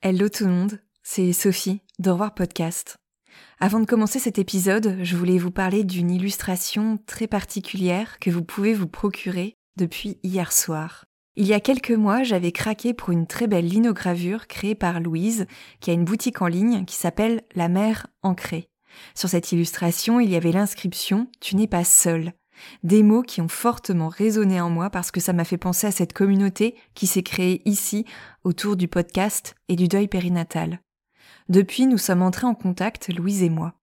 Hello tout le monde, c'est Sophie d'Au revoir podcast. Avant de commencer cet épisode, je voulais vous parler d'une illustration très particulière que vous pouvez vous procurer depuis hier soir. Il y a quelques mois, j'avais craqué pour une très belle linogravure créée par Louise, qui a une boutique en ligne qui s'appelle La mer ancrée. Sur cette illustration, il y avait l'inscription Tu n'es pas seul. Des mots qui ont fortement résonné en moi parce que ça m'a fait penser à cette communauté qui s'est créée ici autour du podcast et du deuil périnatal. Depuis, nous sommes entrés en contact, Louise et moi.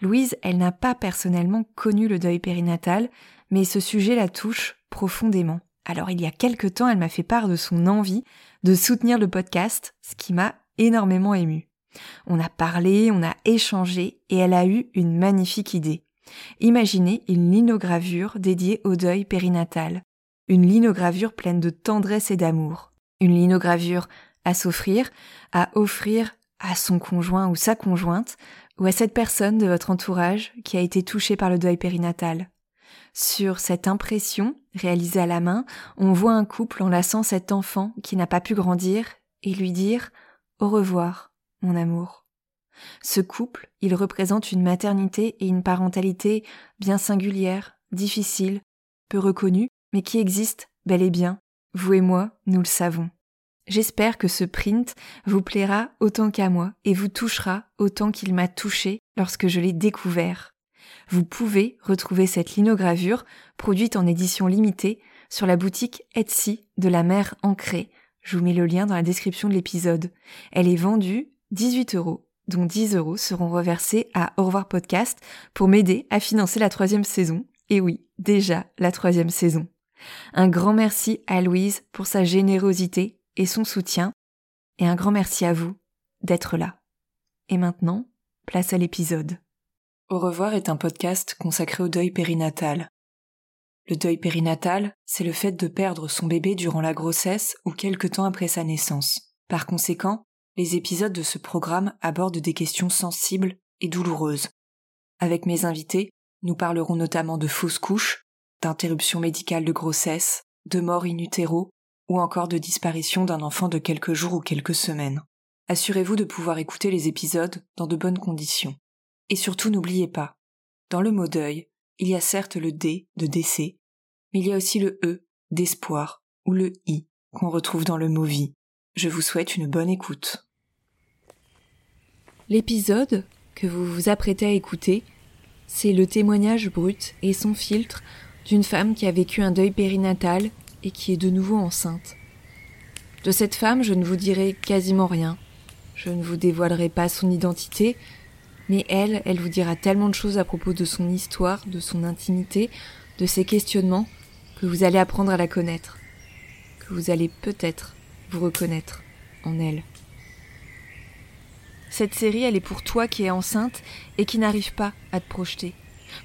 Louise, elle n'a pas personnellement connu le deuil périnatal, mais ce sujet la touche profondément. Alors il y a quelque temps, elle m'a fait part de son envie de soutenir le podcast, ce qui m'a énormément ému. On a parlé, on a échangé et elle a eu une magnifique idée. Imaginez une linogravure dédiée au deuil périnatal. Une linogravure pleine de tendresse et d'amour. Une linogravure à s'offrir, à offrir à son conjoint ou sa conjointe, ou à cette personne de votre entourage qui a été touchée par le deuil périnatal. Sur cette impression, réalisée à la main, on voit un couple enlaçant cet enfant qui n'a pas pu grandir et lui dire Au revoir, mon amour. Ce couple, il représente une maternité et une parentalité bien singulières, difficiles, peu reconnues, mais qui existent bel et bien. Vous et moi, nous le savons. J'espère que ce print vous plaira autant qu'à moi et vous touchera autant qu'il m'a touché lorsque je l'ai découvert vous pouvez retrouver cette linogravure produite en édition limitée sur la boutique Etsy de la mer ancrée. Je vous mets le lien dans la description de l'épisode. Elle est vendue 18 euros, dont 10 euros seront reversés à Au revoir podcast pour m'aider à financer la troisième saison. Et oui, déjà la troisième saison. Un grand merci à Louise pour sa générosité et son soutien. Et un grand merci à vous d'être là. Et maintenant, place à l'épisode. Au revoir est un podcast consacré au deuil périnatal. Le deuil périnatal, c'est le fait de perdre son bébé durant la grossesse ou quelque temps après sa naissance. Par conséquent, les épisodes de ce programme abordent des questions sensibles et douloureuses. Avec mes invités, nous parlerons notamment de fausses couches, d'interruption médicale de grossesse, de mort in utero ou encore de disparition d'un enfant de quelques jours ou quelques semaines. Assurez-vous de pouvoir écouter les épisodes dans de bonnes conditions. Et surtout n'oubliez pas, dans le mot deuil, il y a certes le D de décès, mais il y a aussi le E d'espoir ou le I qu'on retrouve dans le mot vie. Je vous souhaite une bonne écoute. L'épisode que vous vous apprêtez à écouter, c'est le témoignage brut et son filtre d'une femme qui a vécu un deuil périnatal et qui est de nouveau enceinte. De cette femme, je ne vous dirai quasiment rien. Je ne vous dévoilerai pas son identité, mais elle, elle vous dira tellement de choses à propos de son histoire, de son intimité, de ses questionnements, que vous allez apprendre à la connaître, que vous allez peut-être vous reconnaître en elle. Cette série, elle est pour toi qui es enceinte et qui n'arrive pas à te projeter.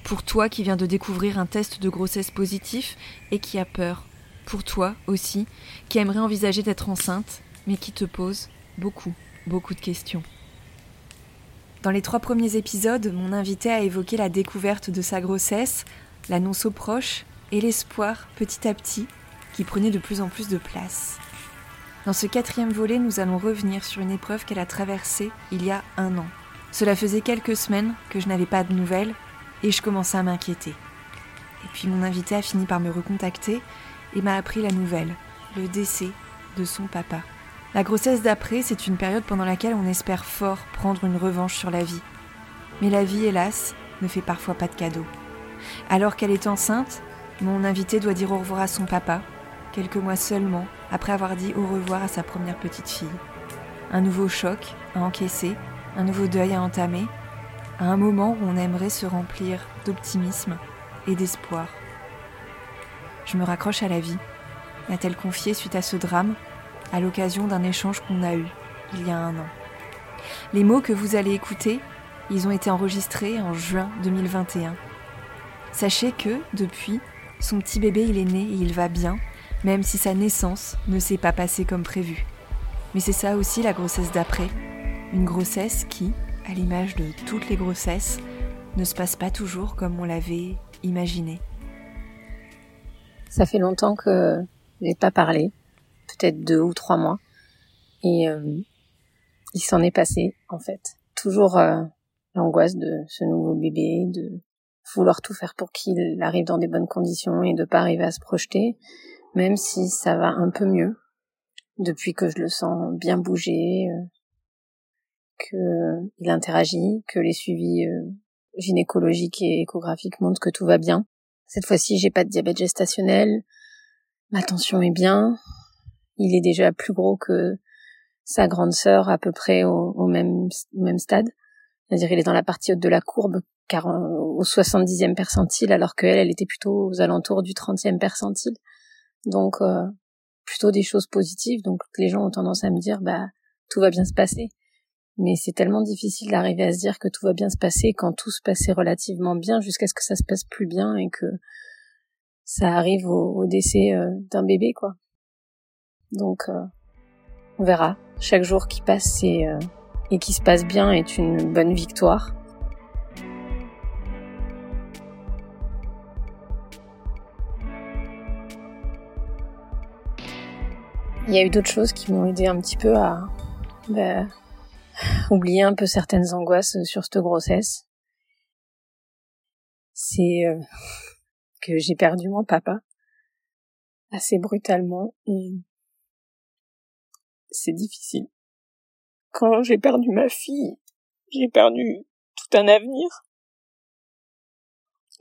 Pour toi qui viens de découvrir un test de grossesse positif et qui a peur. Pour toi aussi, qui aimerait envisager d'être enceinte, mais qui te pose beaucoup, beaucoup de questions. Dans les trois premiers épisodes, mon invité a évoqué la découverte de sa grossesse, l'annonce aux proches et l'espoir petit à petit qui prenait de plus en plus de place. Dans ce quatrième volet, nous allons revenir sur une épreuve qu'elle a traversée il y a un an. Cela faisait quelques semaines que je n'avais pas de nouvelles et je commençais à m'inquiéter. Et puis mon invité a fini par me recontacter et m'a appris la nouvelle, le décès de son papa. La grossesse d'après, c'est une période pendant laquelle on espère fort prendre une revanche sur la vie. Mais la vie, hélas, ne fait parfois pas de cadeaux. Alors qu'elle est enceinte, mon invité doit dire au revoir à son papa, quelques mois seulement après avoir dit au revoir à sa première petite fille. Un nouveau choc à encaisser, un nouveau deuil à entamer, à un moment où on aimerait se remplir d'optimisme et d'espoir. Je me raccroche à la vie, m'a-t-elle confié suite à ce drame à l'occasion d'un échange qu'on a eu il y a un an. Les mots que vous allez écouter, ils ont été enregistrés en juin 2021. Sachez que, depuis, son petit bébé il est né et il va bien, même si sa naissance ne s'est pas passée comme prévu. Mais c'est ça aussi la grossesse d'après. Une grossesse qui, à l'image de toutes les grossesses, ne se passe pas toujours comme on l'avait imaginé. Ça fait longtemps que j'ai pas parlé, peut-être deux ou trois mois, et euh, il s'en est passé en fait. Toujours euh, l'angoisse de ce nouveau bébé, de vouloir tout faire pour qu'il arrive dans des bonnes conditions et de pas arriver à se projeter, même si ça va un peu mieux depuis que je le sens bien bouger, euh, que il interagit, que les suivis euh, gynécologiques et échographiques montrent que tout va bien. Cette fois-ci, j'ai pas de diabète gestationnel, ma tension est bien, il est déjà plus gros que sa grande sœur à peu près au, même, même stade. C'est-à-dire il est dans la partie haute de la courbe, car au 70e percentile, alors qu'elle, elle était plutôt aux alentours du 30e percentile. Donc, euh, plutôt des choses positives. Donc, les gens ont tendance à me dire, bah, tout va bien se passer. Mais c'est tellement difficile d'arriver à se dire que tout va bien se passer quand tout se passait relativement bien jusqu'à ce que ça se passe plus bien et que ça arrive au, décès euh, d'un bébé, quoi. Donc, euh, on verra. Chaque jour qui passe et qui se passe bien est une bonne victoire. Il y a eu d'autres choses qui m'ont aidé un petit peu à bah, oublier un peu certaines angoisses sur cette grossesse. C'est euh, que j'ai perdu mon papa assez brutalement et c'est difficile. Quand j'ai perdu ma fille, j'ai perdu tout un avenir.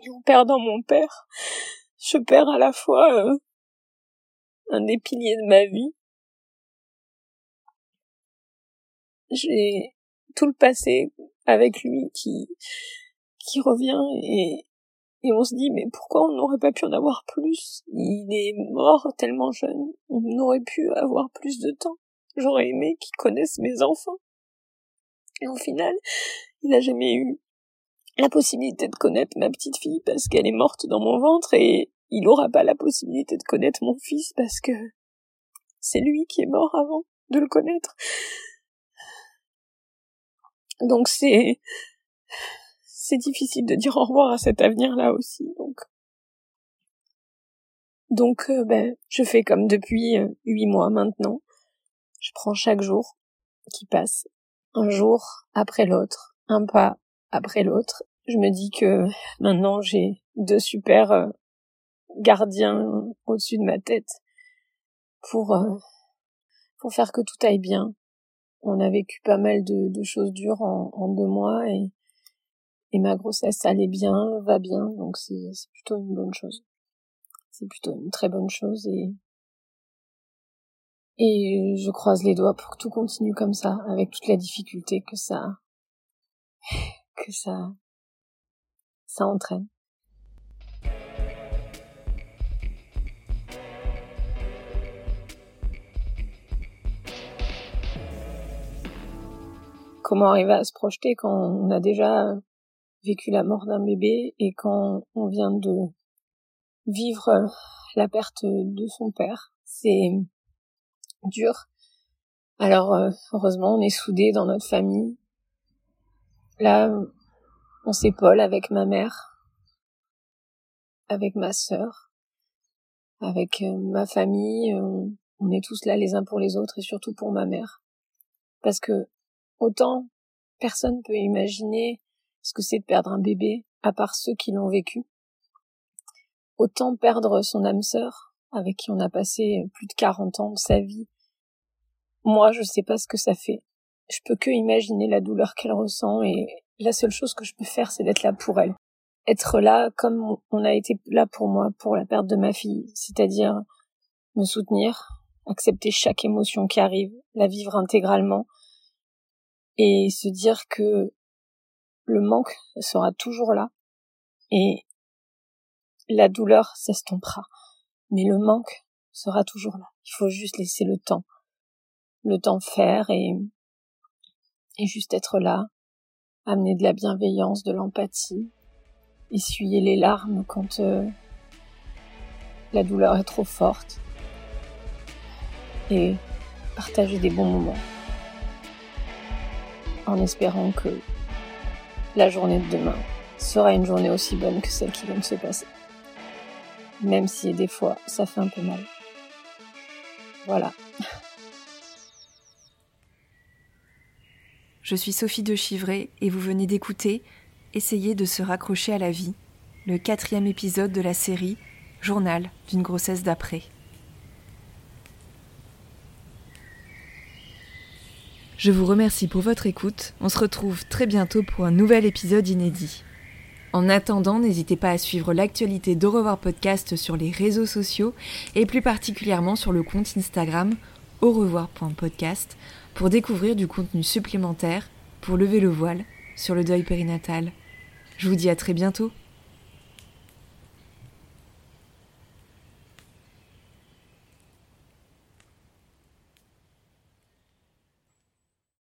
Et en perdant mon père, je perds à la fois euh, un des piliers de ma vie j'ai tout le passé avec lui qui qui revient et et on se dit mais pourquoi on n'aurait pas pu en avoir plus? Il est mort tellement jeune, on aurait pu avoir plus de temps. J'aurais aimé qu'il connaisse mes enfants. Et au final, il n'a jamais eu la possibilité de connaître ma petite fille parce qu'elle est morte dans mon ventre et il n'aura pas la possibilité de connaître mon fils parce que c'est lui qui est mort avant de le connaître. Donc c'est c'est difficile de dire au revoir à cet avenir-là aussi. Donc donc euh, ben je fais comme depuis euh, huit mois maintenant. Je prends chaque jour qui passe, un jour après l'autre, un pas après l'autre. Je me dis que maintenant j'ai deux super euh, gardiens au-dessus de ma tête pour pour faire que tout aille bien, on a vécu pas mal de, choses dures en, deux mois et, et ma grossesse allait bien, va bien, donc c'est plutôt une bonne chose. C'est plutôt une très bonne chose et et je croise les doigts pour que tout continue comme ça, avec toute la difficulté que ça que ça ça entraîne. Comment arriver à se projeter quand on a déjà vécu la mort d'un bébé et quand on vient de vivre la perte de son père. C'est dur. Alors euh, heureusement, on est soudés dans notre famille. Là, on s'épaule avec ma mère, avec ma sœur, avec euh, ma famille. on est tous là les uns pour les autres et surtout pour ma mère. Parce que Autant personne peut imaginer ce que c'est de perdre un bébé, à part ceux qui l'ont vécu. Autant perdre son âme sœur, avec qui on a passé plus de 40 ans de sa vie. Moi, je sais pas ce que ça fait. Je peux que imaginer la douleur qu'elle ressent et la seule chose que je peux faire, c'est d'être là pour elle. Être là comme on a été là pour moi pour la perte de ma fille, c'est-à-dire me soutenir, accepter chaque émotion qui arrive, la vivre intégralement, et se dire que le manque sera toujours là et la douleur s'estompera. Mais le manque sera toujours là. Il faut juste laisser le temps le temps faire et, et juste être là, amener de la bienveillance, de l'empathie, essuyer les larmes quand euh, la douleur est trop forte et partager des bons moments en espérant que la journée de demain sera une journée aussi bonne que celle qui vient de se passer. Même si des fois ça fait un peu mal. Voilà. Je suis Sophie de Chivray et vous venez d'écouter Essayer de se raccrocher à la vie, le quatrième épisode de la série Journal d'une grossesse d'après. Je vous remercie pour votre écoute. On se retrouve très bientôt pour un nouvel épisode inédit. En attendant, n'hésitez pas à suivre l'actualité d'Au revoir podcast sur les réseaux sociaux et plus particulièrement sur le compte Instagram au revoir.podcast pour découvrir du contenu supplémentaire pour lever le voile sur le deuil périnatal. Je vous dis à très bientôt.